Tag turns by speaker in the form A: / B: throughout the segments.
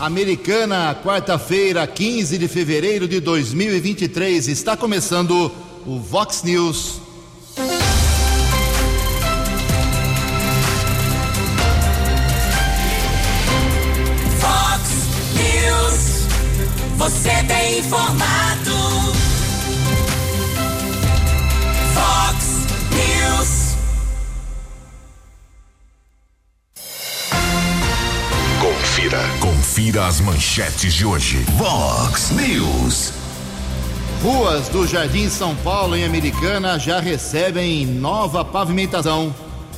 A: Americana, quarta-feira, 15 de fevereiro de 2023. Está começando o Vox News.
B: Vox News. Você tem informado.
C: Confira as manchetes de hoje. Vox News.
A: Ruas do Jardim São Paulo, em Americana, já recebem nova pavimentação.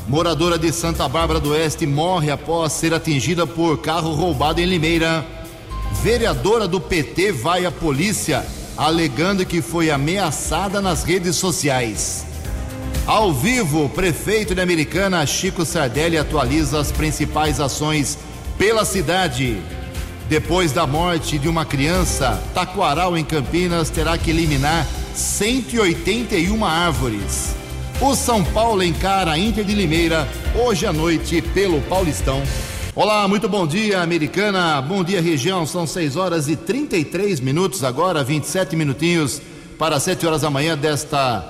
A: Moradora de Santa Bárbara do Oeste morre após ser atingida por carro roubado em Limeira. Vereadora do PT vai à polícia alegando que foi ameaçada nas redes sociais. Ao vivo, prefeito de Americana, Chico Sardelli, atualiza as principais ações pela cidade. Depois da morte de uma criança, Taquaral, em Campinas, terá que eliminar 181 árvores. O São Paulo encara a Inter de Limeira hoje à noite pelo Paulistão. Olá, muito bom dia, americana. Bom dia, região. São 6 horas e 33 minutos agora, 27 minutinhos para 7 horas da manhã desta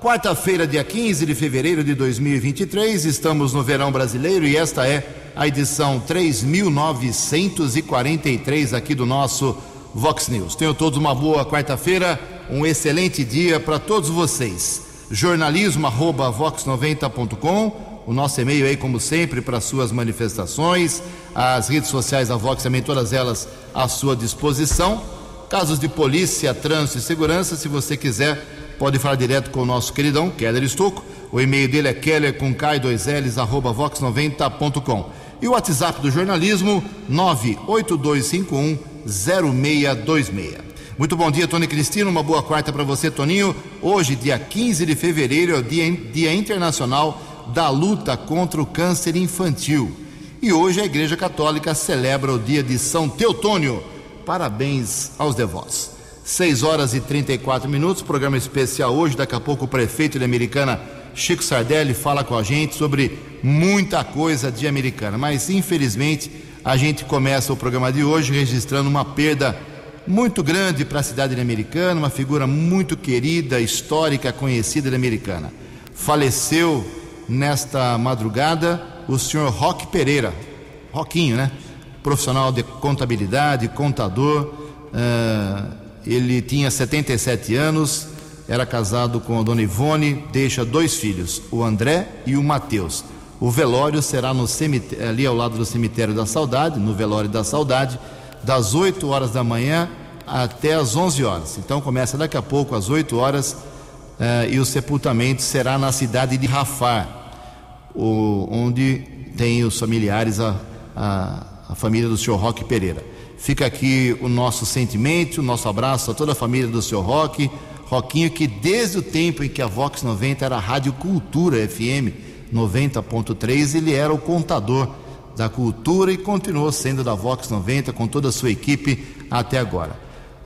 A: quarta-feira, dia 15 de fevereiro de 2023. Estamos no verão brasileiro e esta é a edição 3943 aqui do nosso Vox News. Tenham todos uma boa quarta-feira, um excelente dia para todos vocês. jornalismo@vox90.com, o nosso e-mail aí como sempre para suas manifestações, as redes sociais da Vox também todas elas à sua disposição. Casos de polícia, trânsito e segurança, se você quiser, pode falar direto com o nosso queridão Keller Estocco. O e-mail dele é keller com k2ls arroba vox90.com. E o WhatsApp do jornalismo 982510626. Muito bom dia, Tony Cristino. Uma boa quarta para você, Toninho. Hoje, dia 15 de fevereiro, é o dia, dia Internacional da Luta contra o Câncer Infantil. E hoje a Igreja Católica celebra o dia de São Teotônio. Parabéns aos devotos. 6 horas e 34 minutos, programa especial hoje. Daqui a pouco o prefeito de Americana, Chico Sardelli, fala com a gente sobre muita coisa de Americana. Mas infelizmente a gente começa o programa de hoje registrando uma perda muito grande para a cidade de Americana, uma figura muito querida, histórica, conhecida de Americana. Faleceu nesta madrugada o senhor Roque Pereira, Roquinho, né? Profissional de contabilidade, contador. Uh, ele tinha 77 anos, era casado com a dona Ivone, deixa dois filhos, o André e o Mateus. O velório será ali ao lado do cemitério da Saudade, no velório da Saudade, das 8 horas da manhã até as 11 horas. Então começa daqui a pouco às 8 horas eh, e o sepultamento será na cidade de Rafar, o, onde tem os familiares, a, a, a família do senhor Roque Pereira. Fica aqui o nosso sentimento, o nosso abraço a toda a família do senhor Roque, Roquinho, que desde o tempo em que a Vox 90 era a Rádio Cultura FM 90.3, ele era o contador da cultura e continuou sendo da Vox 90 com toda a sua equipe até agora.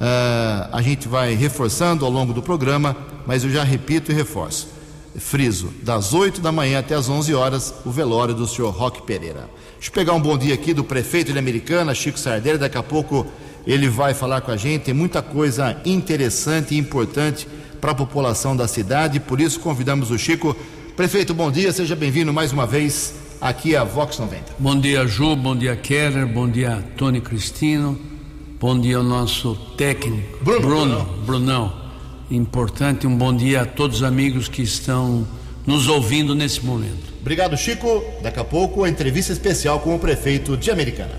A: Uh, a gente vai reforçando ao longo do programa, mas eu já repito e reforço. Friso, das 8 da manhã até as 11 horas, o velório do senhor Roque Pereira. Deixa eu pegar um bom dia aqui do prefeito de Americana, Chico Sardelli. Daqui a pouco ele vai falar com a gente. Tem muita coisa interessante e importante para a população da cidade, por isso convidamos o Chico. Prefeito, bom dia, seja bem-vindo mais uma vez aqui a Vox 90.
D: Bom dia, Ju, bom dia, Keller, bom dia, Tony Cristino, bom dia ao nosso técnico,
A: Bruno,
D: Bruno Brunão. Importante, um bom dia a todos os amigos que estão nos ouvindo nesse momento.
A: Obrigado, Chico. Daqui a pouco, a entrevista especial com o prefeito de Americana.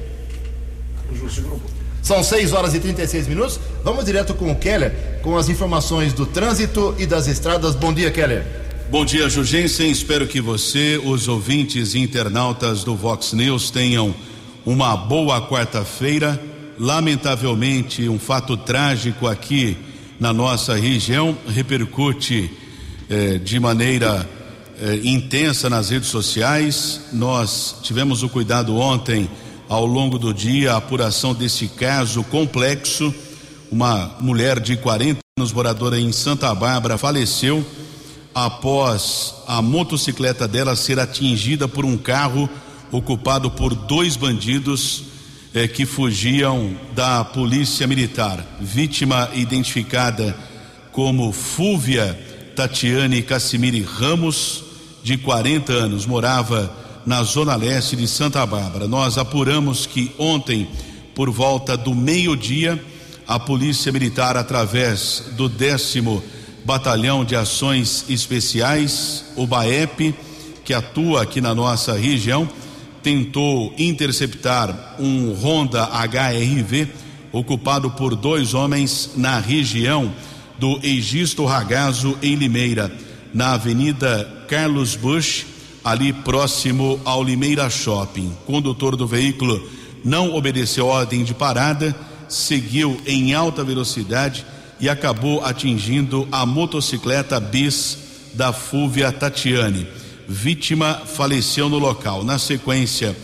A: São 6 horas e 36 minutos. Vamos direto com o Keller, com as informações do trânsito e das estradas. Bom dia, Keller.
E: Bom dia, Jugensen. Espero que você, os ouvintes e internautas do Vox News tenham uma boa quarta-feira. Lamentavelmente, um fato trágico aqui na nossa região repercute eh, de maneira eh, intensa nas redes sociais. Nós tivemos o cuidado ontem, ao longo do dia, a apuração desse caso complexo. Uma mulher de 40 anos, moradora em Santa Bárbara, faleceu após a motocicleta dela ser atingida por um carro ocupado por dois bandidos eh, que fugiam da polícia militar. Vítima identificada como Fúvia Tatiane Cassimiri Ramos, de 40 anos, morava na zona leste de Santa Bárbara. Nós apuramos que ontem, por volta do meio-dia, a Polícia Militar, através do décimo Batalhão de Ações Especiais, o BAEP, que atua aqui na nossa região, tentou interceptar um Honda HRV ocupado por dois homens na região do Egisto Ragazo, em Limeira, na Avenida Carlos Bush, ali próximo ao Limeira Shopping. Condutor do veículo não obedeceu ordem de parada, seguiu em alta velocidade e acabou atingindo a motocicleta bis da Fúvia Tatiane. Vítima faleceu no local. Na sequência,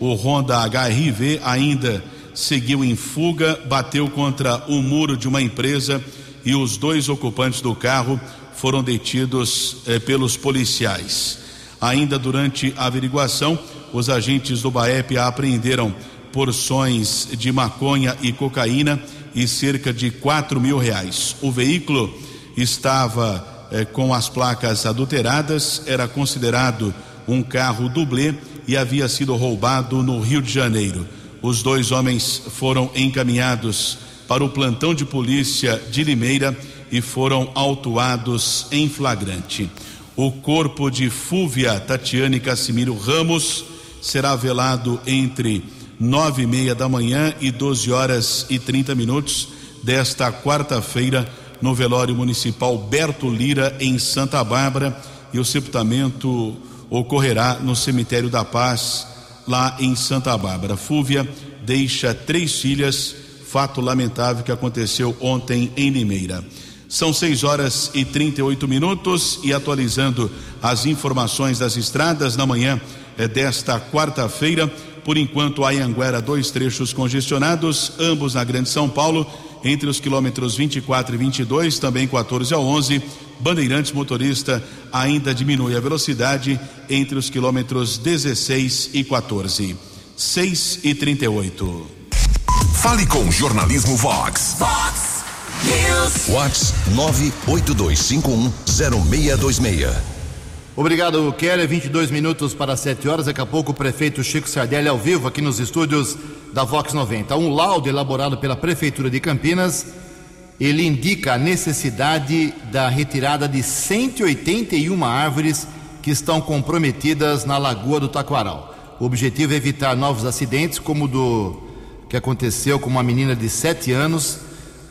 E: o Honda HRV ainda seguiu em fuga, bateu contra o muro de uma empresa e os dois ocupantes do carro foram detidos eh, pelos policiais. Ainda durante a averiguação, os agentes do BAEP apreenderam porções de maconha e cocaína e cerca de quatro mil reais. O veículo estava eh, com as placas adulteradas, era considerado um carro dublê e havia sido roubado no Rio de Janeiro. Os dois homens foram encaminhados para o plantão de polícia de Limeira e foram autuados em flagrante. O corpo de Fúvia Tatiane Cassimiro Ramos será velado entre nove e meia da manhã e 12 horas e 30 minutos desta quarta-feira no velório municipal Berto Lira em Santa Bárbara e o sepultamento ocorrerá no cemitério da Paz lá em Santa Bárbara. Fúvia deixa três filhas, fato lamentável que aconteceu ontem em Limeira. São 6 horas e 38 minutos e atualizando as informações das estradas na manhã é desta quarta-feira. Por enquanto, a Anhanguera, dois trechos congestionados, ambos na Grande São Paulo, entre os quilômetros 24 e 22, também 14 a 11. Bandeirantes motorista ainda diminui a velocidade entre os quilômetros 16 e 14. 6 e 38.
C: Fale com o Jornalismo Vox.
B: Vox
C: Vox 982510626.
A: Obrigado, Keller. 22 minutos para 7 horas. Daqui a pouco o prefeito Chico Sardelli ao vivo aqui nos estúdios da Vox 90. Um laudo elaborado pela Prefeitura de Campinas. Ele indica a necessidade da retirada de 181 árvores que estão comprometidas na Lagoa do Taquaral. O objetivo é evitar novos acidentes, como o do que aconteceu com uma menina de 7 anos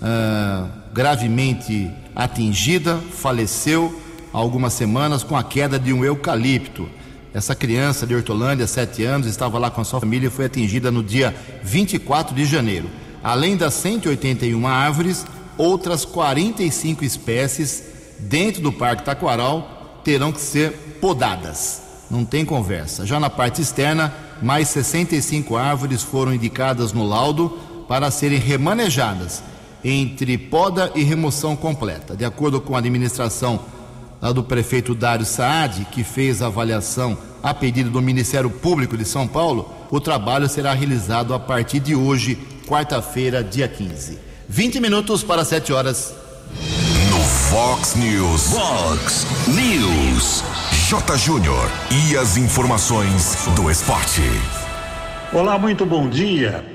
A: ah, gravemente atingida, faleceu há algumas semanas com a queda de um eucalipto. Essa criança de Hortolândia, 7 anos, estava lá com a sua família e foi atingida no dia 24 de janeiro. Além das 181 árvores, outras 45 espécies dentro do Parque Taquaral terão que ser podadas. Não tem conversa. Já na parte externa, mais 65 árvores foram indicadas no laudo para serem remanejadas entre poda e remoção completa. De acordo com a administração do prefeito Dário Saad, que fez a avaliação a pedido do Ministério Público de São Paulo, o trabalho será realizado a partir de hoje, quarta-feira, dia 15. 20 minutos para 7 horas.
C: No Fox News. Fox News. J. Júnior. E as informações do esporte.
F: Olá, muito bom dia.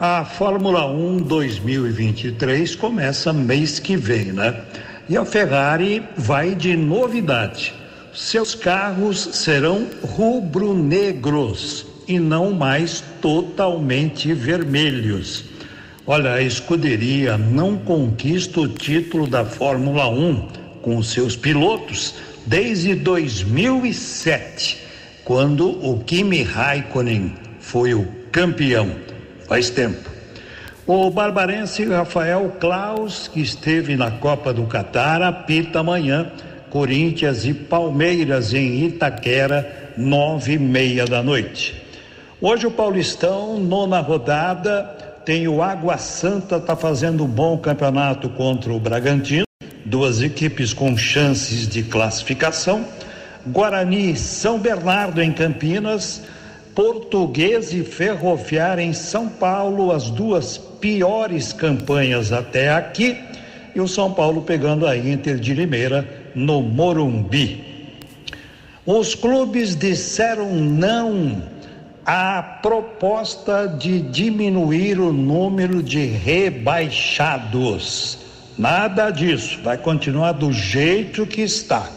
F: A Fórmula 1 2023 começa mês que vem, né? E a Ferrari vai de novidade. Seus carros serão rubro-negros e não mais totalmente vermelhos. Olha, a escuderia não conquista o título da Fórmula 1 com seus pilotos desde 2007, quando o Kimi Raikkonen foi o campeão. Faz tempo. O barbarense Rafael Klaus, que esteve na Copa do Catar, apita amanhã Corinthians e Palmeiras em Itaquera, nove e meia da noite. Hoje o Paulistão, nona rodada, tem o Água Santa, tá fazendo um bom campeonato contra o Bragantino, duas equipes com chances de classificação. Guarani São Bernardo em Campinas Português e Ferroviária em São Paulo, as duas piores campanhas até aqui. E o São Paulo pegando a Inter de Limeira no Morumbi. Os clubes disseram não à proposta de diminuir o número de rebaixados. Nada disso, vai continuar do jeito que está.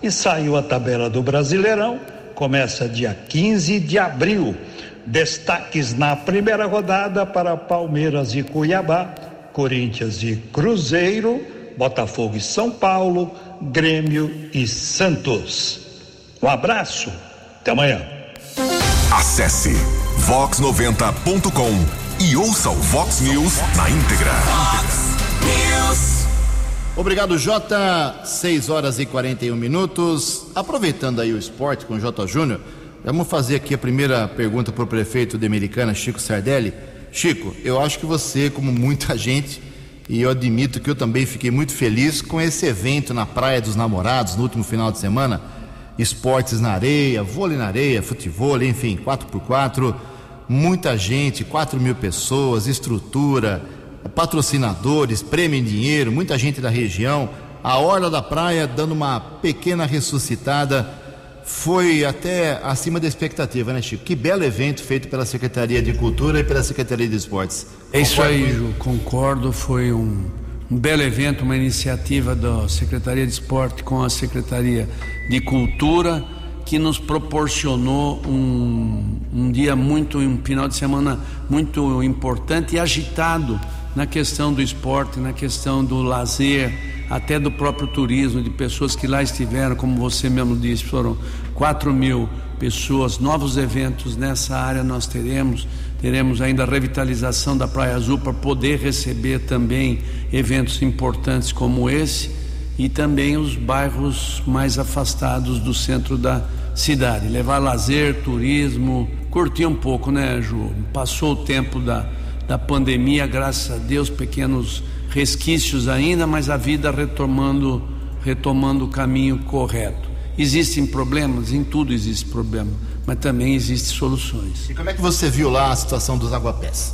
F: E saiu a tabela do Brasileirão começa dia 15 de abril. Destaques na primeira rodada para Palmeiras e Cuiabá, Corinthians e Cruzeiro, Botafogo e São Paulo, Grêmio e Santos. Um abraço, até amanhã.
C: Acesse vox90.com e ouça o Vox News na íntegra.
A: Obrigado, Jota. 6 horas e 41 minutos. Aproveitando aí o esporte com o Jota Júnior, vamos fazer aqui a primeira pergunta para o prefeito de Americana, Chico Sardelli. Chico, eu acho que você, como muita gente, e eu admito que eu também fiquei muito feliz com esse evento na Praia dos Namorados no último final de semana. Esportes na areia, vôlei na areia, futebol, enfim, 4x4. Muita gente, 4 mil pessoas, estrutura patrocinadores, prêmio em dinheiro, muita gente da região. A Orla da Praia dando uma pequena ressuscitada. Foi até acima da expectativa, né, Chico? Que belo evento feito pela Secretaria de Cultura e pela Secretaria de Esportes.
D: É isso aí, Ju, concordo. Foi um, um belo evento, uma iniciativa da Secretaria de Esporte com a Secretaria de Cultura que nos proporcionou um, um dia muito, um final de semana muito importante e agitado na questão do esporte, na questão do lazer, até do próprio turismo, de pessoas que lá estiveram, como você mesmo disse, foram 4 mil pessoas, novos eventos nessa área nós teremos, teremos ainda a revitalização da Praia Azul para poder receber também eventos importantes como esse e também os bairros mais afastados do centro da cidade, levar lazer, turismo, curtir um pouco, né, Ju? Passou o tempo da da pandemia, graças a Deus, pequenos resquícios ainda, mas a vida retomando, retomando o caminho correto. Existem problemas, em tudo existe problema, mas também existem soluções.
A: E como é que você viu lá a situação dos aguapés?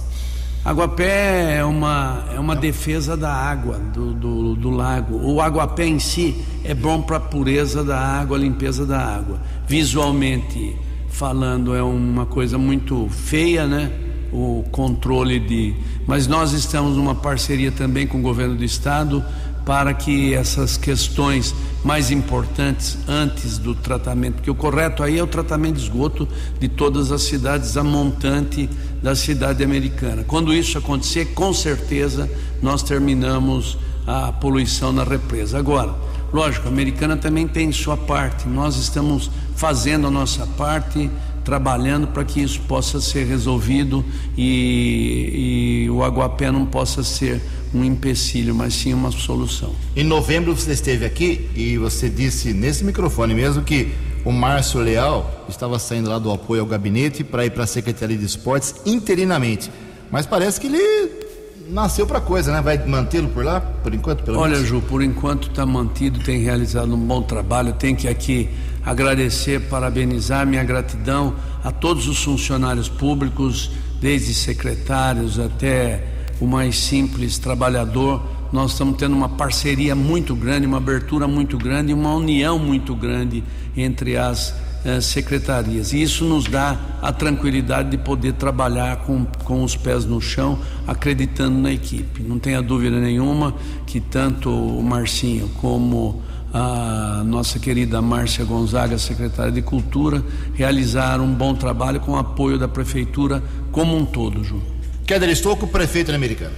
D: Aguapé é uma, é uma defesa da água, do, do, do lago. O aguapé em si é bom para a pureza da água, a limpeza da água. Visualmente falando, é uma coisa muito feia, né? O controle de. Mas nós estamos numa parceria também com o governo do estado para que essas questões mais importantes antes do tratamento, porque o correto aí é o tratamento de esgoto de todas as cidades, a montante da cidade americana. Quando isso acontecer, com certeza nós terminamos a poluição na represa. Agora, lógico, a americana também tem sua parte, nós estamos fazendo a nossa parte trabalhando para que isso possa ser resolvido e, e o Aguapé não possa ser um empecilho, mas sim uma solução.
A: Em novembro você esteve aqui e você disse nesse microfone mesmo que o Márcio Leal estava saindo lá do apoio ao gabinete para ir para a Secretaria de Esportes interinamente. Mas parece que ele nasceu para coisa, né? Vai mantê-lo por lá, por enquanto, pelo
D: Olha,
A: menos?
D: Ju, por enquanto está mantido, tem realizado um bom trabalho. Tem que aqui agradecer, parabenizar minha gratidão a todos os funcionários públicos, desde secretários até o mais simples trabalhador. Nós estamos tendo uma parceria muito grande, uma abertura muito grande, uma união muito grande entre as eh, secretarias. E isso nos dá a tranquilidade de poder trabalhar com, com os pés no chão, acreditando na equipe. Não tenha dúvida nenhuma que tanto o Marcinho como a nossa querida Márcia Gonzaga, secretária de Cultura, realizaram um bom trabalho com o apoio da prefeitura como um todo, Ju.
A: Keller Estouco, prefeito americano.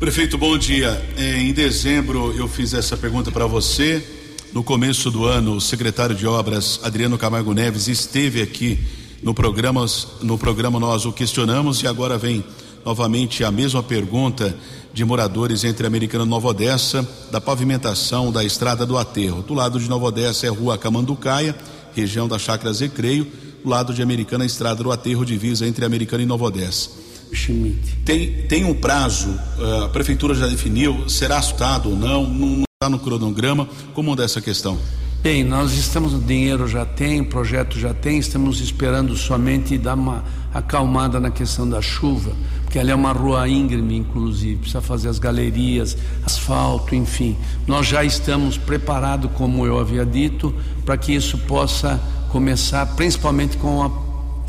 E: Prefeito, bom dia. É, em dezembro eu fiz essa pergunta para você. No começo do ano, o secretário de Obras, Adriano Camargo Neves, esteve aqui no programa, no programa nós o questionamos e agora vem novamente a mesma pergunta de moradores entre Americana e Nova Odessa, da pavimentação da estrada do Aterro. Do lado de Nova Odessa é a rua Camanducaia, região da Chácara Recreio. Do lado de Americana, a estrada do Aterro, divisa entre Americana e Nova Odessa.
D: Schmidt.
E: Tem, tem um prazo, uh, a prefeitura já definiu, será assustado ou não? Não está no cronograma. Como anda essa questão?
D: Bem, nós estamos, o dinheiro já tem, o projeto já tem, estamos esperando somente dar uma acalmada na questão da chuva, porque ela é uma rua íngreme, inclusive, precisa fazer as galerias, asfalto, enfim. Nós já estamos preparados, como eu havia dito, para que isso possa começar, principalmente com a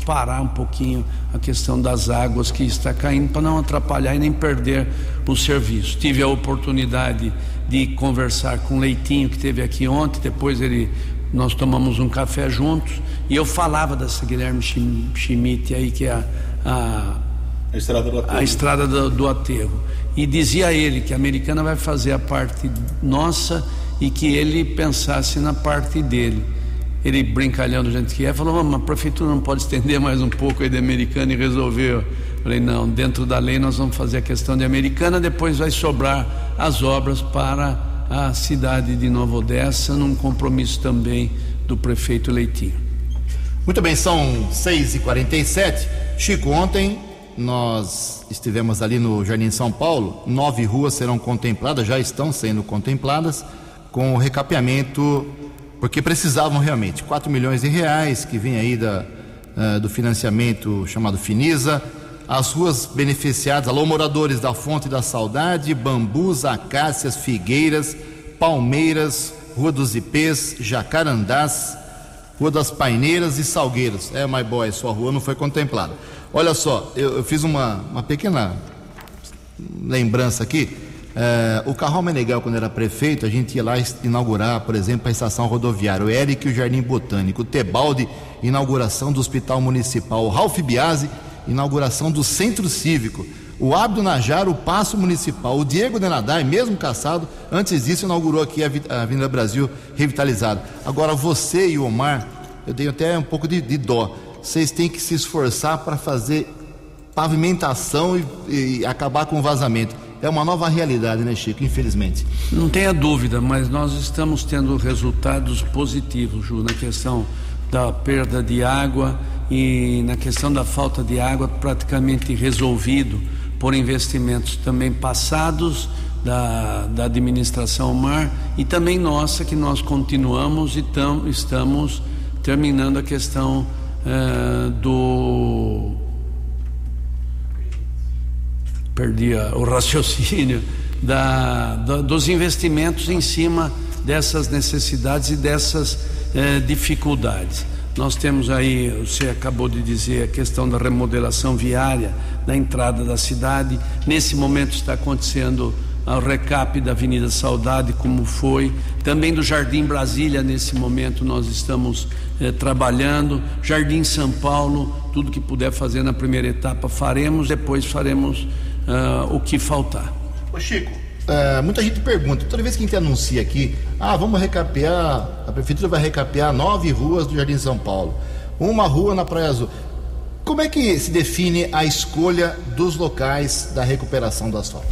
D: parar um pouquinho a questão das águas que está caindo para não atrapalhar e nem perder o serviço. Tive a oportunidade de conversar com o Leitinho que teve aqui ontem, depois ele nós tomamos um café juntos e eu falava dessa Guilherme Schmidt aí que é a, a,
E: a estrada do aterro.
D: A estrada do, do aterro. E dizia ele que a americana vai fazer a parte nossa e que ele pensasse na parte dele ele brincalhando do jeito que é, falou, mas a prefeitura não pode estender mais um pouco aí de americana e resolver. Falei, não, dentro da lei nós vamos fazer a questão de americana, depois vai sobrar as obras para a cidade de Nova Odessa, num compromisso também do prefeito Leitinho.
A: Muito bem, são 6h47. Chico, ontem nós estivemos ali no Jardim São Paulo, nove ruas serão contempladas, já estão sendo contempladas, com o recapeamento porque precisavam realmente 4 milhões de reais que vem aí da, uh, do financiamento chamado Finisa. As ruas beneficiadas, alô moradores da Fonte da Saudade, Bambus, Acácias, Figueiras, Palmeiras, Rua dos Ipês, Jacarandás, Rua das Paineiras e Salgueiros. É, my boy, sua rua não foi contemplada. Olha só, eu, eu fiz uma, uma pequena lembrança aqui. É, o Carral Meneghel, quando era prefeito, a gente ia lá inaugurar, por exemplo, a estação rodoviária, o Eric e o Jardim Botânico, o Tebaldi, inauguração do Hospital Municipal, o Ralph Biasi, inauguração do Centro Cívico, o Abdo Najar, o Passo Municipal, o Diego Denadai, mesmo caçado, antes disso inaugurou aqui a Avenida Brasil revitalizada. Agora você e o Omar, eu tenho até um pouco de, de dó, vocês têm que se esforçar para fazer pavimentação e, e acabar com o vazamento é uma nova realidade, né, Chico? Infelizmente.
D: Não tenha dúvida, mas nós estamos tendo resultados positivos, Ju, na questão da perda de água e na questão da falta de água praticamente resolvido por investimentos também passados da, da administração mar e também nossa que nós continuamos e tam, estamos terminando a questão uh, do perdi o raciocínio da, da, dos investimentos em cima dessas necessidades e dessas eh, dificuldades. Nós temos aí, você acabou de dizer, a questão da remodelação viária da entrada da cidade. Nesse momento está acontecendo o recap da Avenida Saudade, como foi. Também do Jardim Brasília, nesse momento nós estamos eh, trabalhando. Jardim São Paulo, tudo que puder fazer na primeira etapa faremos, depois faremos uh, o que faltar.
A: Ô Chico, uh, muita gente pergunta, toda vez que a gente anuncia aqui, ah, vamos recapear, a prefeitura vai recapear nove ruas do Jardim São Paulo, uma rua na Praia Azul. Como é que se define a escolha dos locais da recuperação do asfalto?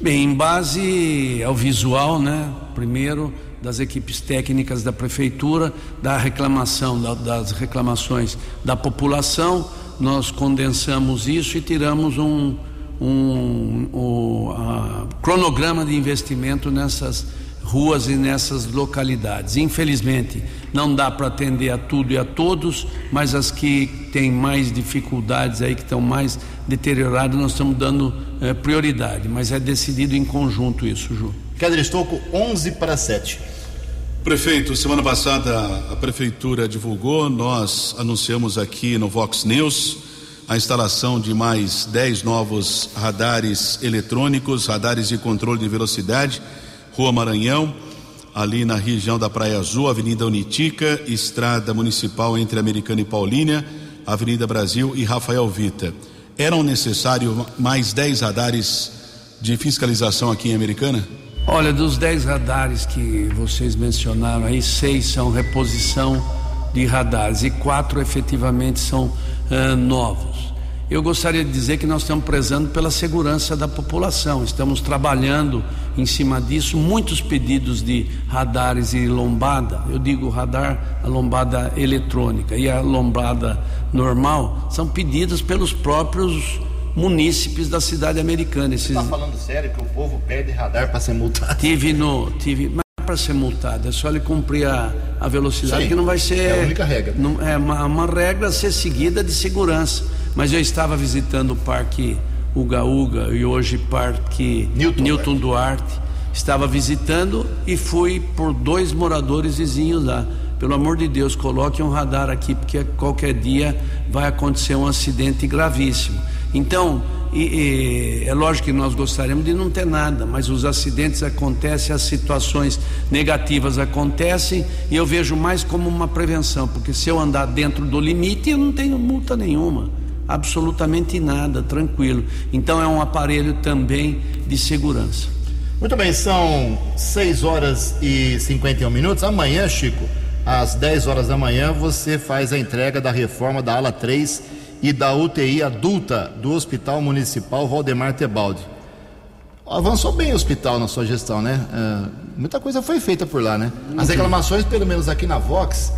D: Bem, em base ao visual, né? Primeiro, das equipes técnicas da prefeitura, da reclamação, da, das reclamações da população, nós condensamos isso e tiramos um, um, um cronograma de investimento nessas ruas e nessas localidades. Infelizmente, não dá para atender a tudo e a todos, mas as que têm mais dificuldades aí, que estão mais deterioradas, nós estamos dando eh, prioridade, mas é decidido em conjunto isso, Ju.
A: Estocco, 11 para 7.
E: Prefeito, semana passada a prefeitura divulgou, nós anunciamos aqui no Vox News a instalação de mais 10 novos radares eletrônicos, radares de controle de velocidade, Rua Maranhão, ali na região da Praia Azul, Avenida Unitica, Estrada Municipal entre Americana e Paulínia, Avenida Brasil e Rafael Vita. Eram necessários mais 10 radares de fiscalização aqui em Americana?
D: Olha, dos 10 radares que vocês mencionaram aí, seis são reposição de radares e quatro efetivamente são novos. Eu gostaria de dizer que nós estamos prezando pela segurança da população, estamos trabalhando em cima disso. Muitos pedidos de radares e lombada, eu digo radar, a lombada eletrônica e a lombada normal, são pedidos pelos próprios munícipes da cidade americana.
A: Esses... Você está falando sério que o povo pede radar para ser multado?
D: Tive no. Tive, para ser multado, é só ele cumprir a, a velocidade
A: Sim,
D: que não vai ser.
A: é a única regra.
D: Não, é uma, uma regra a ser seguida de segurança. Mas eu estava visitando o Parque Uga Uga e hoje Parque
A: Newton
D: Duarte. Estava visitando e fui por dois moradores vizinhos lá. Pelo amor de Deus, coloque um radar aqui, porque qualquer dia vai acontecer um acidente gravíssimo. Então, e, e, é lógico que nós gostaríamos de não ter nada, mas os acidentes acontecem, as situações negativas acontecem e eu vejo mais como uma prevenção, porque se eu andar dentro do limite, eu não tenho multa nenhuma, absolutamente nada, tranquilo. Então é um aparelho também de segurança.
A: Muito bem, são 6 horas e 51 minutos. Amanhã, Chico, às 10 horas da manhã, você faz a entrega da reforma da ala 3 e da UTI adulta do Hospital Municipal Valdemar Tebaldi. Avançou bem o hospital na sua gestão, né? É, muita coisa foi feita por lá, né? As reclamações, pelo menos aqui na Vox,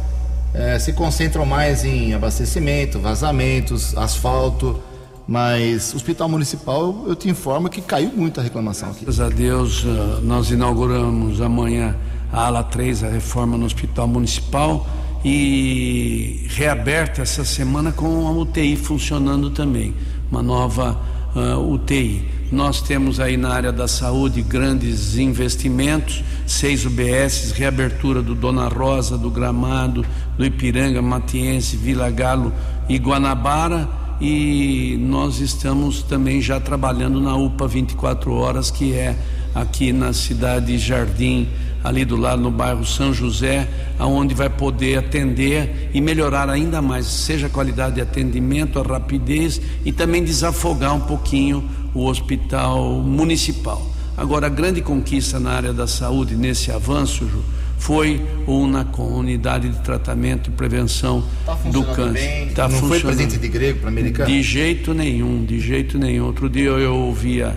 A: é, se concentram mais em abastecimento, vazamentos, asfalto, mas o Hospital Municipal, eu te informo que caiu muito a reclamação aqui.
D: Graças a Deus, uh, nós inauguramos amanhã a ala 3, a reforma no Hospital Municipal e reaberta essa semana com a UTI funcionando também, uma nova uh, ah, UTI. Nós temos aí na área da saúde grandes investimentos, seis UBSs, reabertura do Dona Rosa, do Gramado, do Ipiranga, Matiense, Vila Galo e Guanabara. E nós estamos também já trabalhando na UPA 24 horas, que é aqui na cidade Jardim ali do lado no bairro São José, aonde vai poder atender e melhorar ainda mais, seja a qualidade de atendimento, a rapidez e também desafogar um pouquinho o hospital municipal. Agora, a grande conquista na área da saúde nesse avanço, Ju, foi o UNACOM, Unidade de Tratamento e Prevenção
A: tá
D: do Câncer.
A: Tá Não foi presente de grego para americano?
D: De jeito nenhum, de jeito nenhum. Outro dia eu ouvia,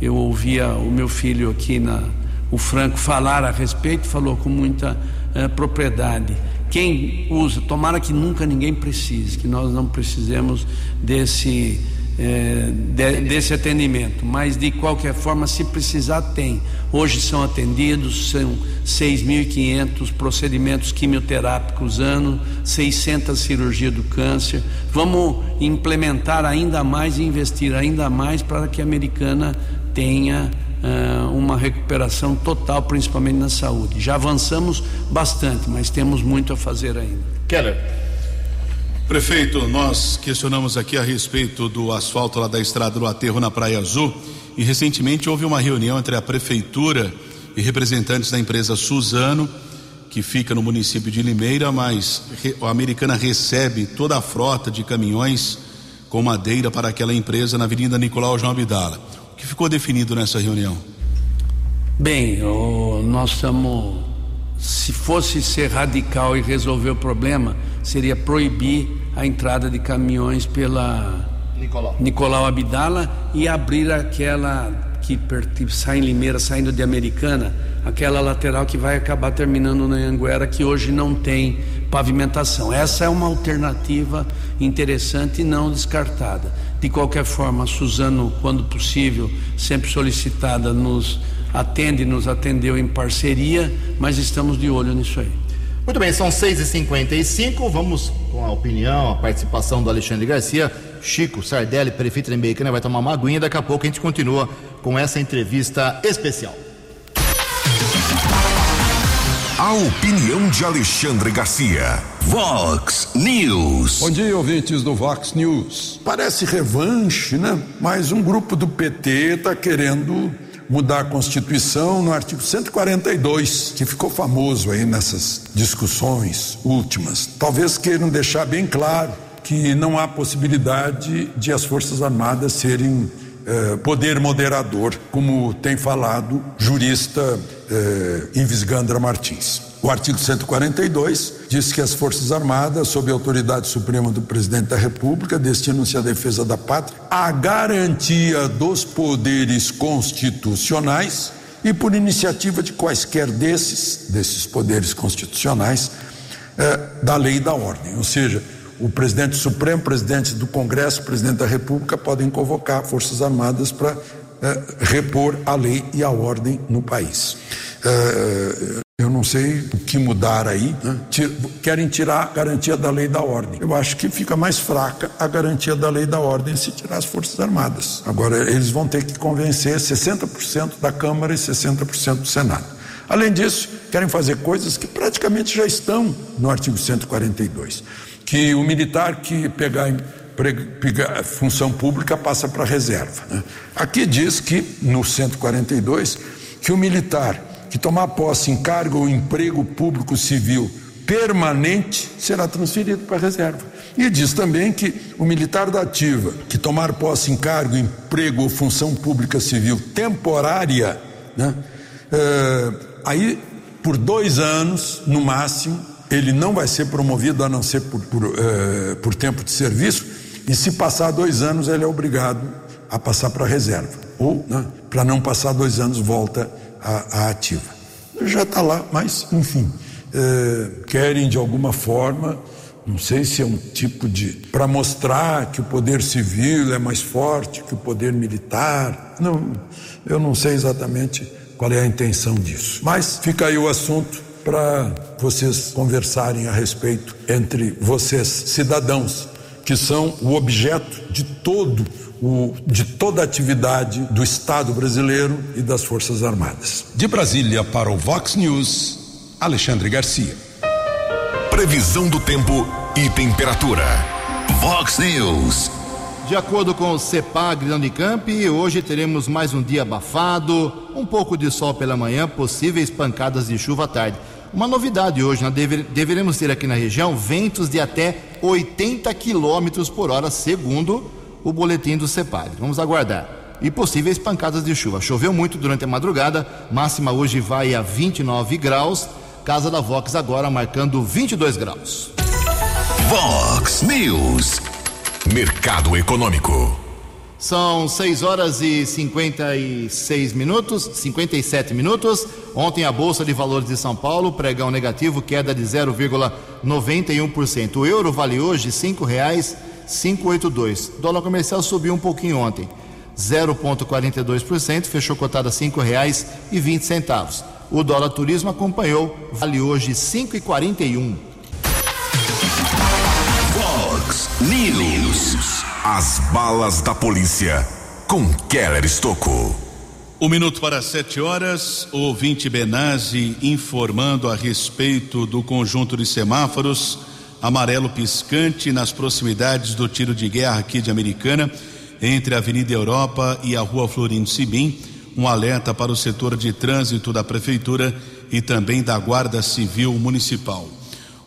D: eu ouvia o meu filho aqui na, o Franco falar a respeito, falou com muita eh, propriedade. Quem usa, tomara que nunca ninguém precise, que nós não precisemos desse, eh, de, desse atendimento, mas de qualquer forma, se precisar, tem. Hoje são atendidos, são 6.500 procedimentos quimioterápicos ano, 600 cirurgias do câncer. Vamos implementar ainda mais e investir ainda mais para que a americana tenha uh, uma recuperação total, principalmente na saúde. Já avançamos bastante, mas temos muito a fazer ainda.
A: Keller.
E: Prefeito, nós questionamos aqui a respeito do asfalto lá da estrada do Aterro na Praia Azul e recentemente houve uma reunião entre a prefeitura e representantes da empresa Suzano, que fica no município de Limeira, mas a americana recebe toda a frota de caminhões com madeira para aquela empresa na Avenida Nicolau João Abdala que ficou definido nessa reunião?
D: Bem, nós estamos. Se fosse ser radical e resolver o problema, seria proibir a entrada de caminhões pela
A: Nicolau,
D: Nicolau Abdala e abrir aquela que sai em Limeira, saindo de Americana, aquela lateral que vai acabar terminando na Anguera, que hoje não tem pavimentação. Essa é uma alternativa interessante e não descartada. De qualquer forma, Suzano, quando possível, sempre solicitada, nos atende, nos atendeu em parceria, mas estamos de olho nisso aí.
A: Muito bem, são 6h55. Vamos com a opinião, a participação do Alexandre Garcia. Chico Sardelli, prefeito de Americana, vai tomar uma aguinha. Daqui a pouco a gente continua com essa entrevista especial.
C: A opinião de Alexandre Garcia. Vox News.
G: Bom dia, ouvintes do Vox News. Parece revanche, né? Mas um grupo do PT está querendo mudar a Constituição no artigo 142, que ficou famoso aí nessas discussões últimas. Talvez queiram deixar bem claro que não há possibilidade de as Forças Armadas serem eh, poder moderador, como tem falado jurista eh, Martins. O artigo 142 diz que as Forças Armadas, sob a autoridade suprema do presidente da República, destinam-se à defesa da pátria, à garantia dos poderes constitucionais e por iniciativa de quaisquer desses, desses poderes constitucionais, eh, da lei e da ordem. Ou seja, o presidente Supremo, presidente do Congresso, presidente da República podem convocar Forças Armadas para eh, repor a lei e a ordem no país. Eh, Eu não sei o que mudar aí. Né? Querem tirar a garantia da lei da ordem. Eu acho que fica mais fraca a garantia da lei da ordem se tirar as Forças Armadas. Agora, eles vão ter que convencer 60% da Câmara e 60% do Senado. Além disso, querem fazer coisas que praticamente já estão no artigo 142. Que o militar que pegar função pública passa para reserva. Né? Aqui diz que, no 142, que o militar que tomar posse em cargo ou emprego público civil permanente será transferido para a reserva. E diz também que o militar da ativa que tomar posse em cargo, emprego ou função pública civil temporária, né, é, aí por dois anos, no máximo, ele não vai ser promovido a não ser por, por, é, por tempo de serviço, e se passar dois anos, ele é obrigado a passar para reserva. Ou, né, para não passar dois anos, volta a ativa. Já está lá, mas, enfim, é, querem de alguma forma, não sei se é um tipo de. para mostrar que o poder civil é mais forte que o poder militar. Não, eu não sei exatamente qual é a intenção disso. Mas fica aí o assunto para vocês conversarem a respeito entre vocês, cidadãos, que são o objeto de todo o, de toda a atividade do Estado brasileiro e das Forças Armadas.
C: De Brasília para o Vox News, Alexandre Garcia. Previsão do tempo e temperatura. Vox News.
A: De acordo com o CEPAG da Unicamp, hoje teremos mais um dia abafado, um pouco de sol pela manhã, possíveis pancadas de chuva à tarde. Uma novidade hoje, nós dever, deveremos ter aqui na região ventos de até 80 quilômetros por hora, segundo o boletim do CEPAD. Vamos aguardar. E possíveis pancadas de chuva. Choveu muito durante a madrugada, máxima hoje vai a 29 graus. Casa da Vox agora marcando 22 graus.
C: Vox News. Mercado Econômico.
A: São 6 horas e 56 minutos, 57 minutos. Ontem a Bolsa de Valores de São Paulo, pregão negativo, queda de 0,91%. O euro vale hoje R$ 5,00 582. Dólar comercial subiu um pouquinho ontem, 0,42%, fechou cotado a R$ 5,20. O dólar turismo acompanhou, vale hoje 5,41.
C: Fox News. As balas da polícia com Keller Estocou.
E: Um minuto para sete horas, o ouvinte Benazzi informando a respeito do conjunto de semáforos amarelo piscante nas proximidades do tiro de guerra aqui de Americana, entre a Avenida Europa e a Rua Florindo Sibim. Um alerta para o setor de trânsito da Prefeitura e também da Guarda Civil Municipal.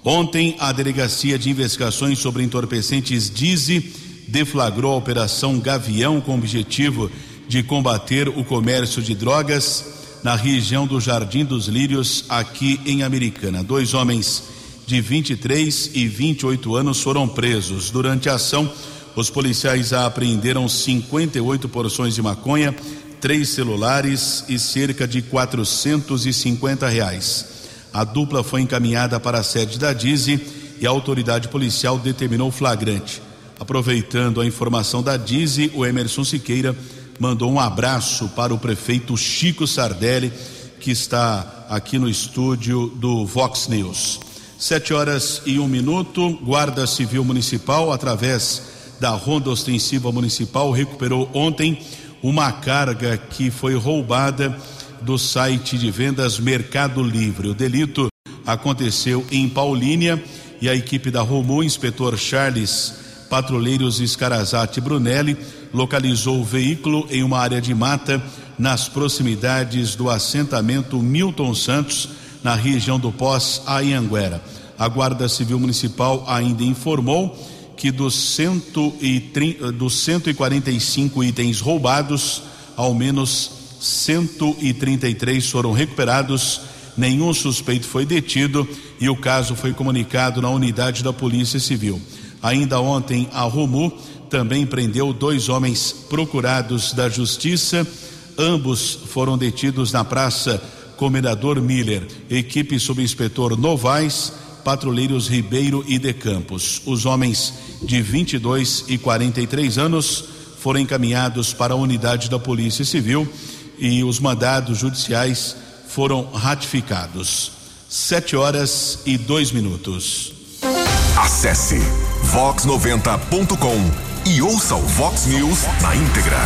E: Ontem, a Delegacia de Investigações sobre Entorpecentes DIZI deflagrou a Operação Gavião com o objetivo de combater o comércio de drogas na região do Jardim dos Lírios, aqui em Americana. Dois homens de 23 e 28 anos foram presos. Durante a ação, os policiais apreenderam 58 porções de maconha, três celulares e cerca de 450 reais. A dupla foi encaminhada para a sede da Dize e a autoridade policial determinou flagrante. Aproveitando a informação da Dize, o Emerson Siqueira mandou um abraço para o prefeito Chico Sardelli, que está aqui no estúdio do Vox News. Sete horas e um minuto, Guarda Civil Municipal, através da Ronda Ostensiva Municipal, recuperou ontem uma carga que foi roubada do site de vendas Mercado Livre. O delito aconteceu em Paulínia e a equipe da Romu, inspetor Charles Patrulheiros Escarazate Brunelli, localizou o veículo em uma área de mata nas proximidades do assentamento Milton Santos na região do Pós Anhanguera. A Guarda Civil Municipal ainda informou que dos, 130, dos 145 itens roubados, ao menos 133 foram recuperados, nenhum suspeito foi detido e o caso foi comunicado na unidade da Polícia Civil. Ainda ontem, a Romu também prendeu dois homens procurados da Justiça. Ambos foram detidos na Praça Comendador Miller, equipe subinspetor Novaes, patrulheiros Ribeiro e De Campos. Os homens de 22 e 43 anos foram encaminhados para a unidade da Polícia Civil e os mandados judiciais foram ratificados. Sete horas e dois minutos.
C: Acesse vox90.com e ouça o Vox News na íntegra.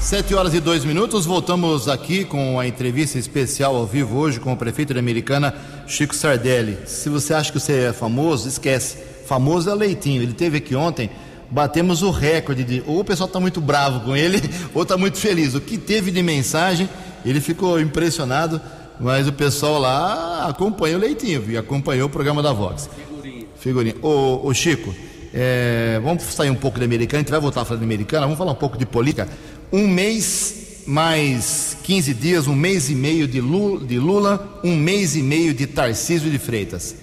A: Sete horas e dois minutos, voltamos aqui com a entrevista especial ao vivo hoje com o prefeito de Americana, Chico Sardelli. Se você acha que você é famoso, esquece. Famoso é Leitinho. Ele teve aqui ontem, batemos o recorde de. Ou o pessoal está muito bravo com ele, ou está muito feliz. O que teve de mensagem, ele ficou impressionado, mas o pessoal lá acompanha o Leitinho e acompanhou o programa da Vox. Figurinha. Figurinha. Ô, ô Chico, é, vamos sair um pouco da americana, a gente vai voltar a falar de americana, vamos falar um pouco de política. Um mês mais 15 dias, um mês e meio de Lula, de Lula um mês e meio de Tarcísio de Freitas.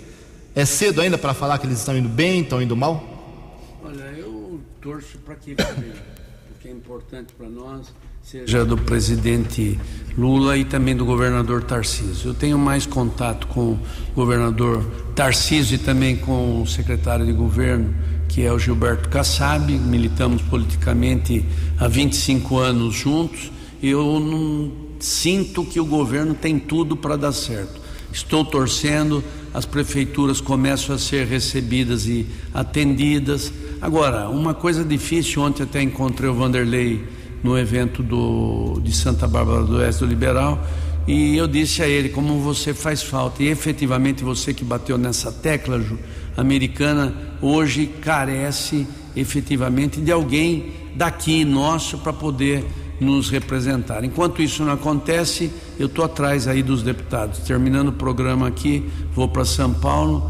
A: É cedo ainda para falar que eles estão indo bem, estão indo mal?
D: Olha, eu torço para que primeiro, porque é importante para nós, seja do presidente Lula e também do governador Tarcísio. Eu tenho mais contato com o governador Tarcísio e também com o secretário de governo, que é o Gilberto Kassab. Militamos politicamente há 25 anos juntos. Eu não sinto que o governo tem tudo para dar certo. Estou torcendo, as prefeituras começam a ser recebidas e atendidas. Agora, uma coisa difícil, ontem até encontrei o Vanderlei no evento do, de Santa Bárbara do Oeste do Liberal e eu disse a ele como você faz falta e efetivamente você que bateu nessa tecla Ju, americana hoje carece efetivamente de alguém daqui nosso para poder nos representar. Enquanto isso não acontece, eu estou atrás aí dos deputados. Terminando o programa aqui, vou para São Paulo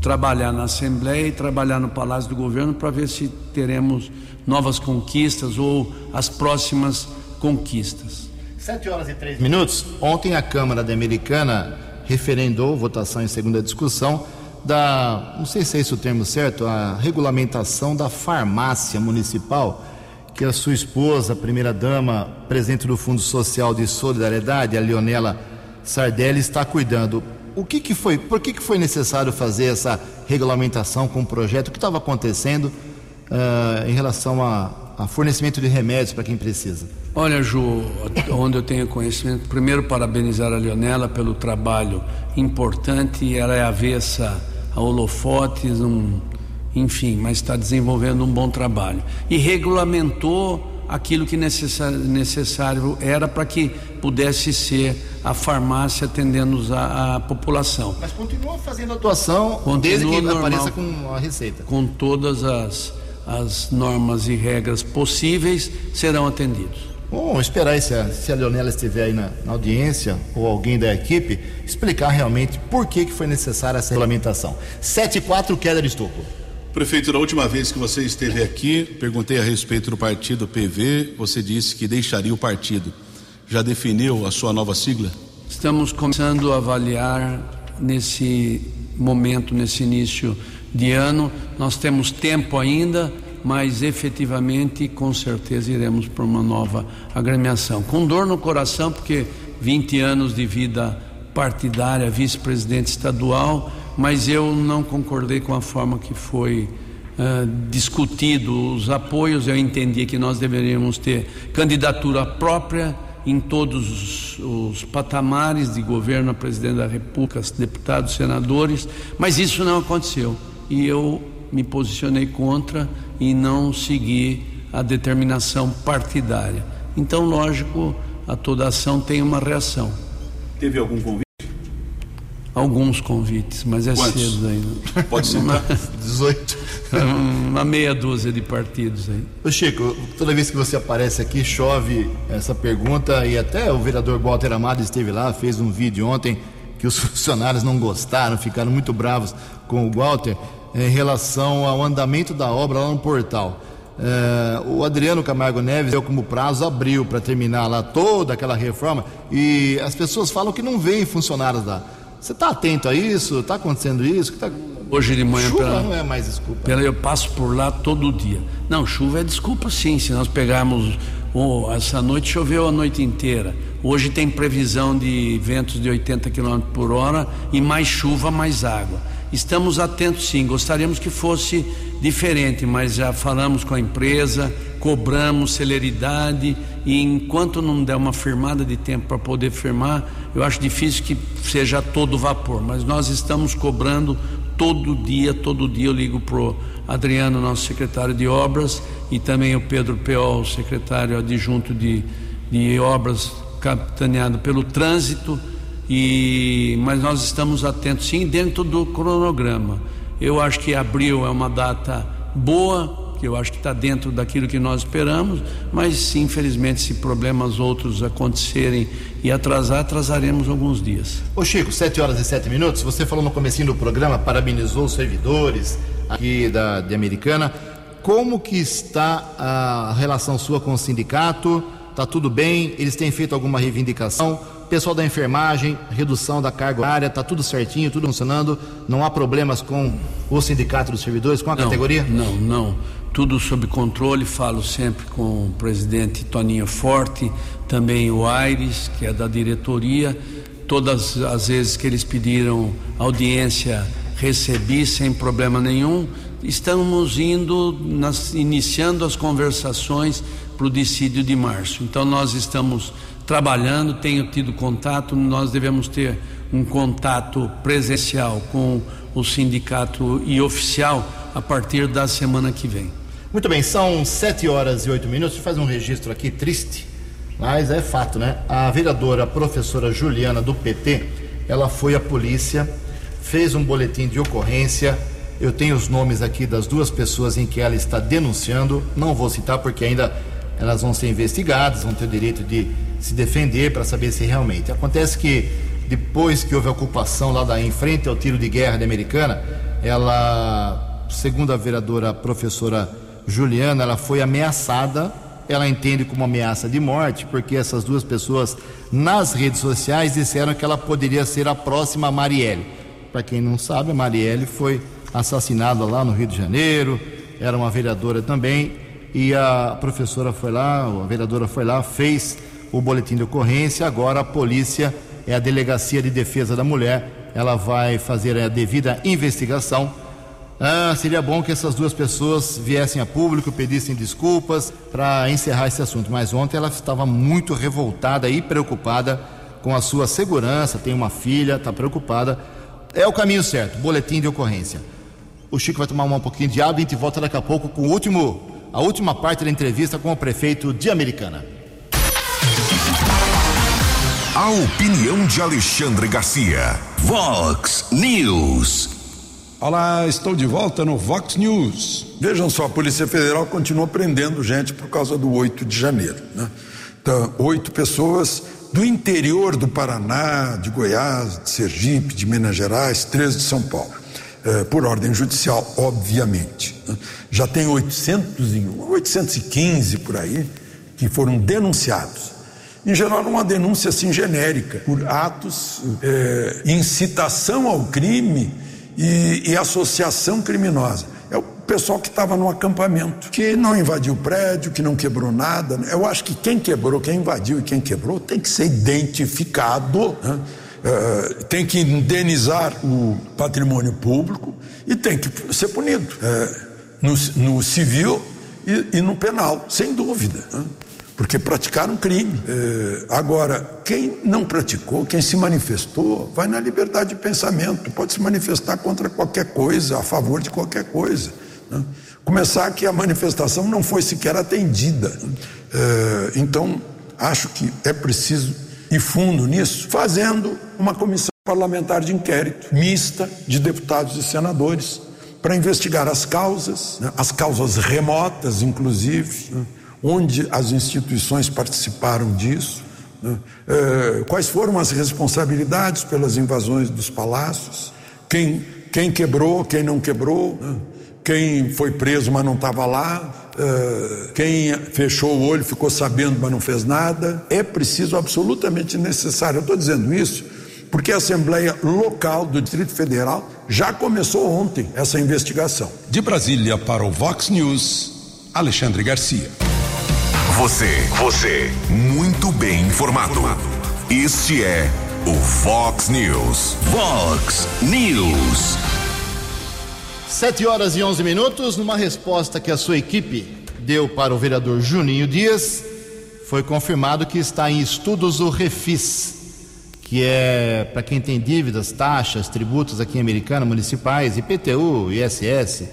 D: trabalhar na Assembleia e trabalhar no Palácio do Governo para ver se teremos novas conquistas ou as próximas conquistas.
A: Sete horas e três minutos. Ontem a Câmara da Americana referendou, votação em segunda discussão, da, não sei se é esse o termo certo, a regulamentação da farmácia municipal que a sua esposa, a primeira-dama, presidente do Fundo Social de Solidariedade, a Leonela Sardelli, está cuidando. O que, que foi, por que, que foi necessário fazer essa regulamentação com o projeto? O que estava acontecendo uh, em relação a, a fornecimento de remédios para quem precisa?
D: Olha, Ju, onde eu tenho conhecimento, primeiro parabenizar a Leonela pelo trabalho importante, ela é avessa a holofotes, um, enfim, mas está desenvolvendo um bom trabalho. E regulamentou aquilo que necessário, era para que pudesse ser a farmácia atendendo a, a população.
A: Mas continua fazendo atuação continua desde que normal, apareça com a receita.
D: Com todas as, as normas e regras possíveis serão atendidos.
A: Bom, esperar se a, se a Leonela estiver aí na, na, audiência ou alguém da equipe explicar realmente por que, que foi necessária essa regulamentação. 7 e 4, queda de estupro.
E: Prefeito, na última vez que você esteve aqui, perguntei a respeito do partido PV, você disse que deixaria o partido. Já definiu a sua nova sigla?
D: Estamos começando a avaliar nesse momento, nesse início de ano. Nós temos tempo ainda, mas efetivamente, com certeza, iremos para uma nova agremiação. Com dor no coração, porque 20 anos de vida partidária, vice-presidente estadual mas eu não concordei com a forma que foi uh, discutido os apoios. Eu entendi que nós deveríamos ter candidatura própria em todos os, os patamares de governo, a presidente da República, deputados, senadores, mas isso não aconteceu. E eu me posicionei contra e não segui a determinação partidária. Então, lógico, a toda ação tem uma reação.
E: Teve algum convite?
D: alguns convites, mas é Quantos? cedo ainda.
E: Pode ser
A: uma, 18.
D: Uma meia dúzia de partidos aí.
A: Ô Chico, toda vez que você aparece aqui, chove essa pergunta e até o vereador Walter Amado esteve lá, fez um vídeo ontem que os funcionários não gostaram, ficaram muito bravos com o Walter em relação ao andamento da obra lá no portal. É, o Adriano Camargo Neves deu como prazo abril para terminar lá toda aquela reforma e as pessoas falam que não veem funcionários lá. Você está atento a isso? Está acontecendo isso? Tá...
D: Hoje de manhã
A: chuva pela, não é mais desculpa.
D: Pela, eu passo por lá todo dia. Não, chuva é desculpa sim. Se nós pegarmos oh, essa noite choveu a noite inteira. Hoje tem previsão de ventos de 80 km por hora e mais chuva, mais água. Estamos atentos sim, gostaríamos que fosse diferente, mas já falamos com a empresa, cobramos celeridade e enquanto não der uma firmada de tempo para poder firmar, eu acho difícil que seja todo vapor, mas nós estamos cobrando todo dia, todo dia. Eu ligo pro Adriano, nosso secretário de obras, e também o Pedro Peol, secretário adjunto de, de obras, capitaneado pelo trânsito, e mas nós estamos atentos sim dentro do cronograma. Eu acho que abril é uma data boa, que eu acho que está dentro daquilo que nós esperamos, mas infelizmente se problemas outros acontecerem e atrasar, atrasaremos alguns dias.
A: Ô Chico, 7 horas e 7 minutos, você falou no comecinho do programa, parabenizou os servidores aqui da de Americana. Como que está a relação sua com o sindicato? Tá tudo bem? Eles têm feito alguma reivindicação? Pessoal da enfermagem, redução da carga horária, tá tudo certinho, tudo funcionando, não há problemas com o sindicato dos servidores, com a
D: não,
A: categoria?
D: Não, não tudo sob controle. Falo sempre com o presidente Toninho Forte, também o Aires, que é da diretoria. Todas as vezes que eles pediram audiência, recebi sem problema nenhum. Estamos indo, nas, iniciando as conversações para o dissídio de março. Então, nós estamos trabalhando, tenho tido contato, nós devemos ter um contato presencial com o sindicato e oficial a partir da semana que vem.
A: Muito bem, são 7 horas e 8 minutos. Deixa eu fazer um registro aqui triste, mas é fato, né? A vereadora professora Juliana do PT, ela foi à polícia, fez um boletim de ocorrência. Eu tenho os nomes aqui das duas pessoas em que ela está denunciando. Não vou citar porque ainda elas vão ser investigadas, vão ter o direito de se defender para saber se realmente. Acontece que depois que houve a ocupação lá da em frente ao tiro de guerra da Americana, ela, segundo a vereadora professora Juliana, ela foi ameaçada, ela entende como ameaça de morte, porque essas duas pessoas nas redes sociais disseram que ela poderia ser a próxima Marielle. Para quem não sabe, a Marielle foi assassinada lá no Rio de Janeiro, era uma vereadora também, e a professora foi lá, a vereadora foi lá, fez o boletim de ocorrência, agora a polícia é a Delegacia de Defesa da Mulher, ela vai fazer a devida investigação ah, seria bom que essas duas pessoas viessem a público, pedissem desculpas para encerrar esse assunto. Mas ontem ela estava muito revoltada e preocupada com a sua segurança. Tem uma filha, está preocupada. É o caminho certo, boletim de ocorrência. O Chico vai tomar um pouquinho de água e a gente volta daqui a pouco com o último, a última parte da entrevista com o prefeito de Americana.
C: A opinião de Alexandre Garcia.
B: Vox News.
G: Olá, estou de volta no Vox News. Vejam só, a Polícia Federal continua prendendo gente por causa do 8 de janeiro. Né? Então, oito pessoas do interior do Paraná, de Goiás, de Sergipe, de Minas Gerais, três de São Paulo. É, por ordem judicial, obviamente. Né? Já tem 800 e, 815 por aí que foram denunciados. Em geral, uma denúncia assim genérica, por atos, é, incitação ao crime e, e associação criminosa. É o pessoal que estava no acampamento, que não invadiu o prédio, que não quebrou nada. Eu acho que quem quebrou, quem invadiu e quem quebrou tem que ser identificado. Né? Uh, tem que indenizar o patrimônio público e tem que ser punido uh, no, no, civil e, e, no penal, sem dúvida. Né? Porque praticaram crime. É, agora, quem não praticou, quem se manifestou, vai na liberdade de pensamento, pode se manifestar contra qualquer coisa, a favor de qualquer coisa. Né? Começar que a manifestação não foi sequer atendida. É, então, acho que é preciso ir fundo nisso, fazendo uma comissão parlamentar de inquérito mista de deputados e senadores para investigar as causas, né? as causas remotas, inclusive. Né? Onde as instituições participaram disso, né? é, quais foram as responsabilidades pelas invasões dos palácios, quem, quem quebrou, quem não quebrou, né? quem foi preso, mas não estava lá, é, quem fechou o olho, ficou sabendo, mas não fez nada. É preciso, absolutamente necessário. Eu estou dizendo isso porque a Assembleia Local do Distrito Federal já começou ontem essa investigação.
C: De Brasília para o Vox News, Alexandre Garcia. Você, você, muito bem informado. Este é o Fox News.
B: Fox News.
A: Sete horas e onze minutos, numa resposta que a sua equipe deu para o vereador Juninho Dias, foi confirmado que está em estudos o Refis, que é para quem tem dívidas, taxas, tributos aqui em Americana, municipais, IPTU, ISS,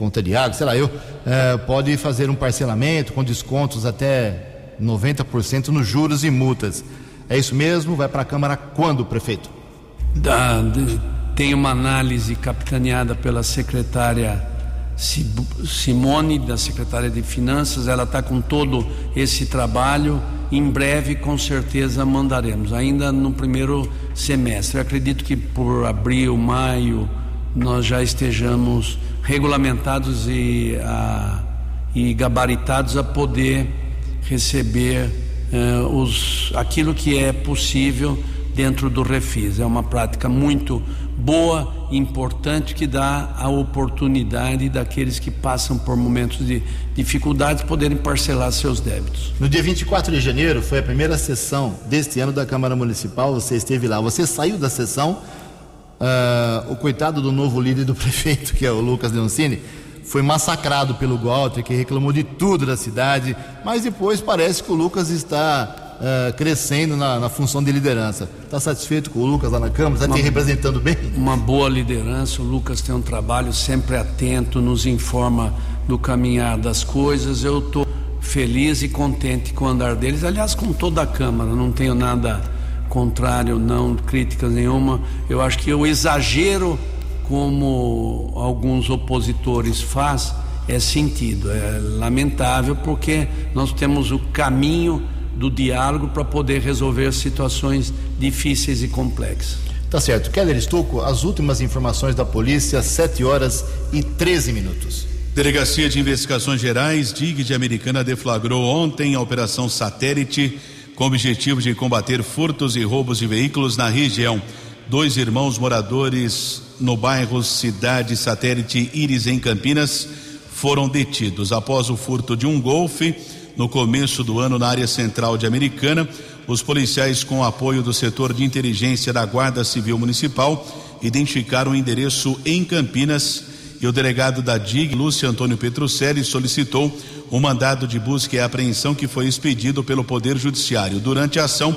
A: conta de água, sei lá eu, é, pode fazer um parcelamento com descontos até 90% nos juros e multas. É isso mesmo? Vai para a Câmara quando, prefeito?
D: Da, de, tem uma análise capitaneada pela secretária Simone, da Secretaria de Finanças, ela está com todo esse trabalho. Em breve, com certeza, mandaremos, ainda no primeiro semestre. Eu acredito que por abril, maio, nós já estejamos regulamentados e, a, e gabaritados a poder receber uh, os, aquilo que é possível dentro do refis. É uma prática muito boa, importante, que dá a oportunidade daqueles que passam por momentos de dificuldades poderem parcelar seus débitos.
A: No dia 24 de janeiro foi a primeira sessão deste ano da Câmara Municipal, você esteve lá. Você saiu da sessão, uh, o coitado do novo líder do prefeito, que é o Lucas Leoncini, foi massacrado pelo Walter, que reclamou de tudo da cidade, mas depois parece que o Lucas está uh, crescendo na, na, função de liderança. Está satisfeito com o Lucas lá na Câmara? Está te representando bem?
D: Uma boa liderança. O Lucas tem um trabalho sempre atento, nos informa do caminhar das coisas. Eu estou feliz e contente com o andar deles. Aliás, com toda a Câmara, não tenho nada contrário, não, críticas nenhuma. Eu acho que o exagero, como alguns opositores faz, é sentido. É lamentável porque nós temos o caminho do diálogo para poder resolver situações difíceis e complexas.
A: Tá certo. Keller Estocco, as últimas informações da polícia, 7 horas e 13 minutos.
E: Delegacia de Investigações Gerais, DIG de Americana, deflagrou ontem a Operação Satélite com o objetivo de combater furtos e roubos de veículos na região. Dois irmãos moradores no bairro Cidade Satélite Iris, em Campinas, foram detidos após o furto de um golfe no começo do ano na área central de Americana. Os policiais, com apoio do setor de inteligência da Guarda Civil Municipal, identificaram o endereço em Campinas e o delegado da DIG, Lúcio Antônio Petrucelli, solicitou o um mandado de busca e apreensão que foi expedido pelo Poder Judiciário. Durante a ação,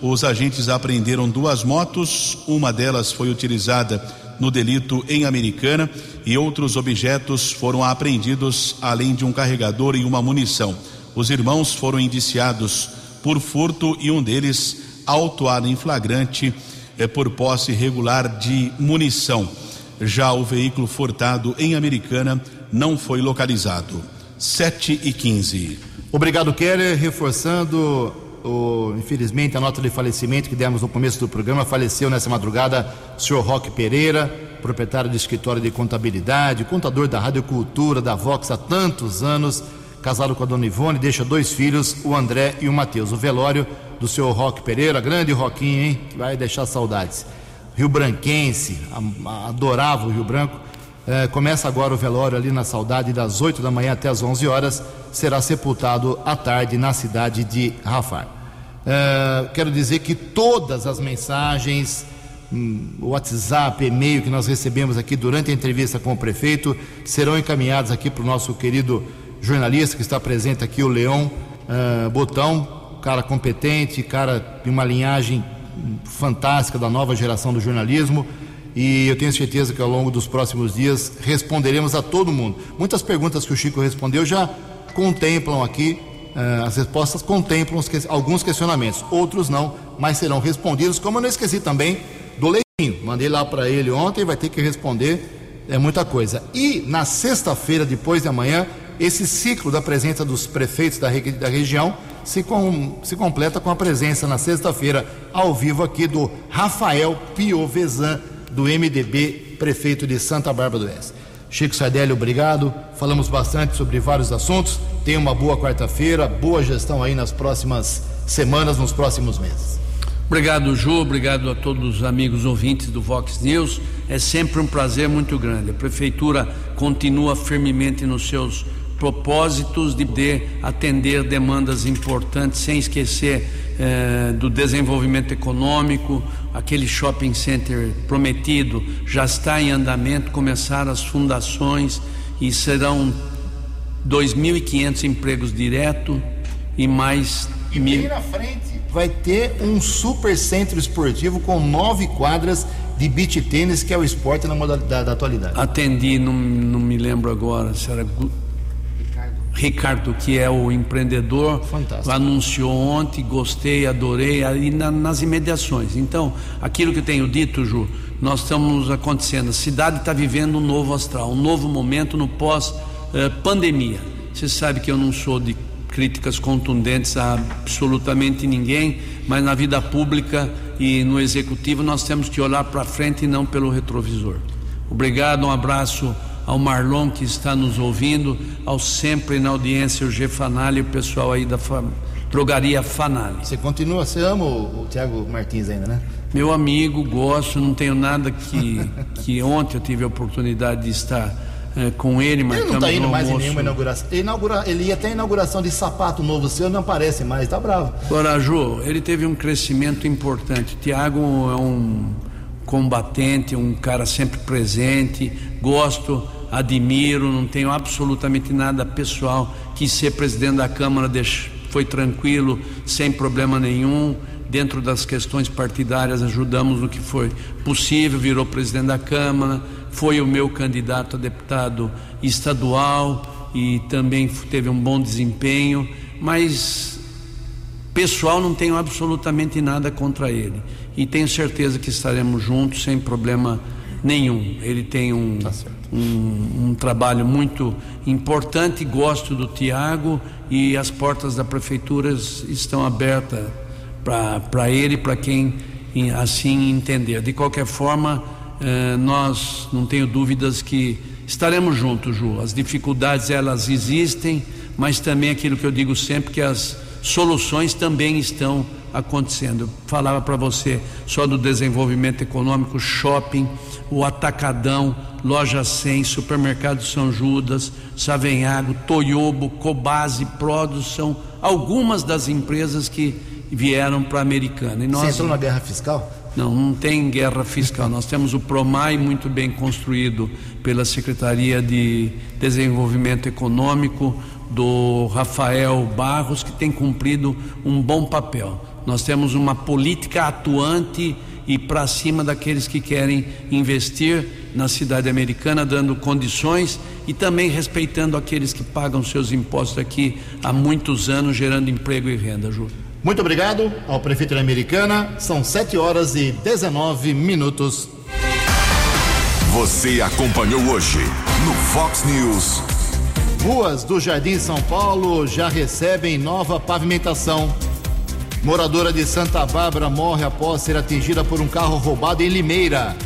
E: os agentes apreenderam duas motos, uma delas foi utilizada no delito em Americana e outros objetos foram apreendidos, além de um carregador e uma munição. Os irmãos foram indiciados por furto e um deles autuado em flagrante é, por posse irregular de munição. Já o veículo furtado em Americana não foi localizado. 7 e 15.
A: Obrigado, Keller. Reforçando, o, infelizmente, a nota de falecimento que demos no começo do programa. Faleceu nessa madrugada o senhor Roque Pereira, proprietário do escritório de contabilidade, contador da Rádio Cultura, da Vox há tantos anos casado com a dona Ivone, deixa dois filhos, o André e o Matheus. O velório do senhor Roque Pereira, grande Roquinho, hein? Vai deixar saudades. Rio Branquense, adorava o Rio Branco. É, começa agora o velório ali na Saudade, das 8 da manhã até as 11 horas. Será sepultado à tarde na cidade de Rafar. É, quero dizer que todas as mensagens, hum, WhatsApp, e-mail que nós recebemos aqui durante a entrevista com o prefeito serão encaminhados aqui para o nosso querido jornalista que está presente aqui, o Leão uh, Botão, cara competente, cara de uma linhagem fantástica da nova geração do jornalismo. E eu tenho certeza que ao longo dos próximos dias responderemos a todo mundo. Muitas perguntas que o Chico respondeu já contemplam aqui, uh, as respostas contemplam alguns questionamentos, outros não, mas serão respondidos. Como eu não esqueci também do Leitinho, mandei lá para ele ontem, vai ter que responder, é muita coisa. E na sexta-feira, depois de amanhã, esse ciclo da presença dos prefeitos da, da região se, com, se completa com a presença na sexta-feira, ao vivo aqui, do Rafael Piovesan, do MDB, prefeito de Santa Bárbara do Oeste. Chico Sardelli, obrigado. Falamos bastante sobre vários assuntos. Tenha uma boa quarta-feira, boa gestão aí nas próximas semanas, nos próximos meses.
D: Obrigado, Ju. Obrigado a todos os amigos ouvintes do Vox News. É sempre um prazer muito grande. A prefeitura continua firmemente nos seus propósitos de poder atender demandas importantes sem esquecer eh, do desenvolvimento econômico, aquele shopping center prometido já está em andamento, começaram as fundações e serão 2.500 empregos direto e mais
A: e bem na frente vai ter um super centro esportivo com nove quadras de beach tênis, que é o esporte na modalidade da atualidade.
D: Atendi, não, não me lembro agora se era Ricardo, que é o empreendedor,
A: Fantástico.
D: anunciou ontem, gostei, adorei, aí na, nas imediações. Então, aquilo que eu tenho dito, Ju, nós estamos acontecendo. A cidade está vivendo um novo astral, um novo momento no pós-pandemia. Você sabe que eu não sou de críticas contundentes a absolutamente ninguém, mas na vida pública e no executivo nós temos que olhar para frente e não pelo retrovisor. Obrigado, um abraço ao Marlon que está nos ouvindo, ao sempre na audiência, o G Fanali e o pessoal aí da drogaria Fanali.
A: Você continua, você ama o, o Tiago Martins ainda, né?
D: Meu amigo, gosto, não tenho nada que, que ontem eu tive a oportunidade de estar é, com ele, mas
A: ele não está indo mais em nenhuma inauguração. Ele, inaugura, ele ia até a inauguração de sapato novo seu, não aparece mais, tá bravo.
D: Agora, Ju, ele teve um crescimento importante. Tiago é um combatente, um cara sempre presente, gosto, admiro, não tenho absolutamente nada pessoal. Quis ser presidente da Câmara, foi tranquilo, sem problema nenhum. Dentro das questões partidárias, ajudamos no que foi possível, virou presidente da Câmara, foi o meu candidato a deputado estadual e também teve um bom desempenho, mas pessoal não tenho absolutamente nada contra ele e tenho certeza que estaremos juntos sem problema nenhum. Ele tem um, tá um, um, trabalho muito importante, gosto do Tiago e as portas da prefeitura estão abertas para ele, para quem assim entender. De qualquer forma, eh, nós não tenho dúvidas que estaremos juntos, Ju. As dificuldades elas existem, mas também aquilo que eu digo sempre que as soluções também estão acontecendo. Eu falava para você só do desenvolvimento econômico, shopping, o Atacadão, Loja 100, Supermercado São Judas, Savenhago, Toyobo, Cobase, Produção, são algumas das empresas que vieram para a Americana.
A: E nós, Você entrou na guerra fiscal?
D: Não, não tem guerra fiscal. Nós temos o PROMAI muito bem construído pela Secretaria de Desenvolvimento Econômico do Rafael Barros, que tem cumprido um bom papel. Nós temos uma política atuante e para cima daqueles que querem investir na cidade americana, dando condições e também respeitando aqueles que pagam seus impostos aqui há muitos anos, gerando emprego e renda, Júlio.
A: Muito obrigado ao prefeito da Americana. São 7 horas e 19 minutos.
C: Você acompanhou hoje no Fox News.
A: Ruas do Jardim São Paulo já recebem nova pavimentação. Moradora de Santa Bárbara morre após ser atingida por um carro roubado em Limeira.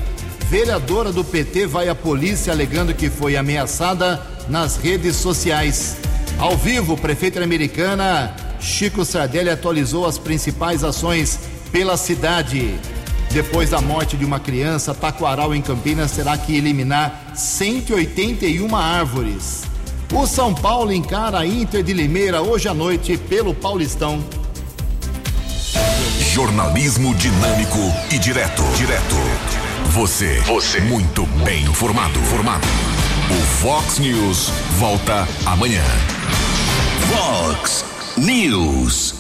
A: Vereadora do PT vai à polícia alegando que foi ameaçada nas redes sociais. Ao vivo, prefeita americana Chico Sardelli atualizou as principais ações pela cidade. Depois da morte de uma criança, Taquaral em Campinas terá que eliminar 181 árvores. O São Paulo encara a Inter de Limeira hoje à noite pelo Paulistão.
C: Jornalismo dinâmico e direto. Direto. Você. Você. Muito bem informado. Formado. O Fox News volta amanhã.
B: Fox News.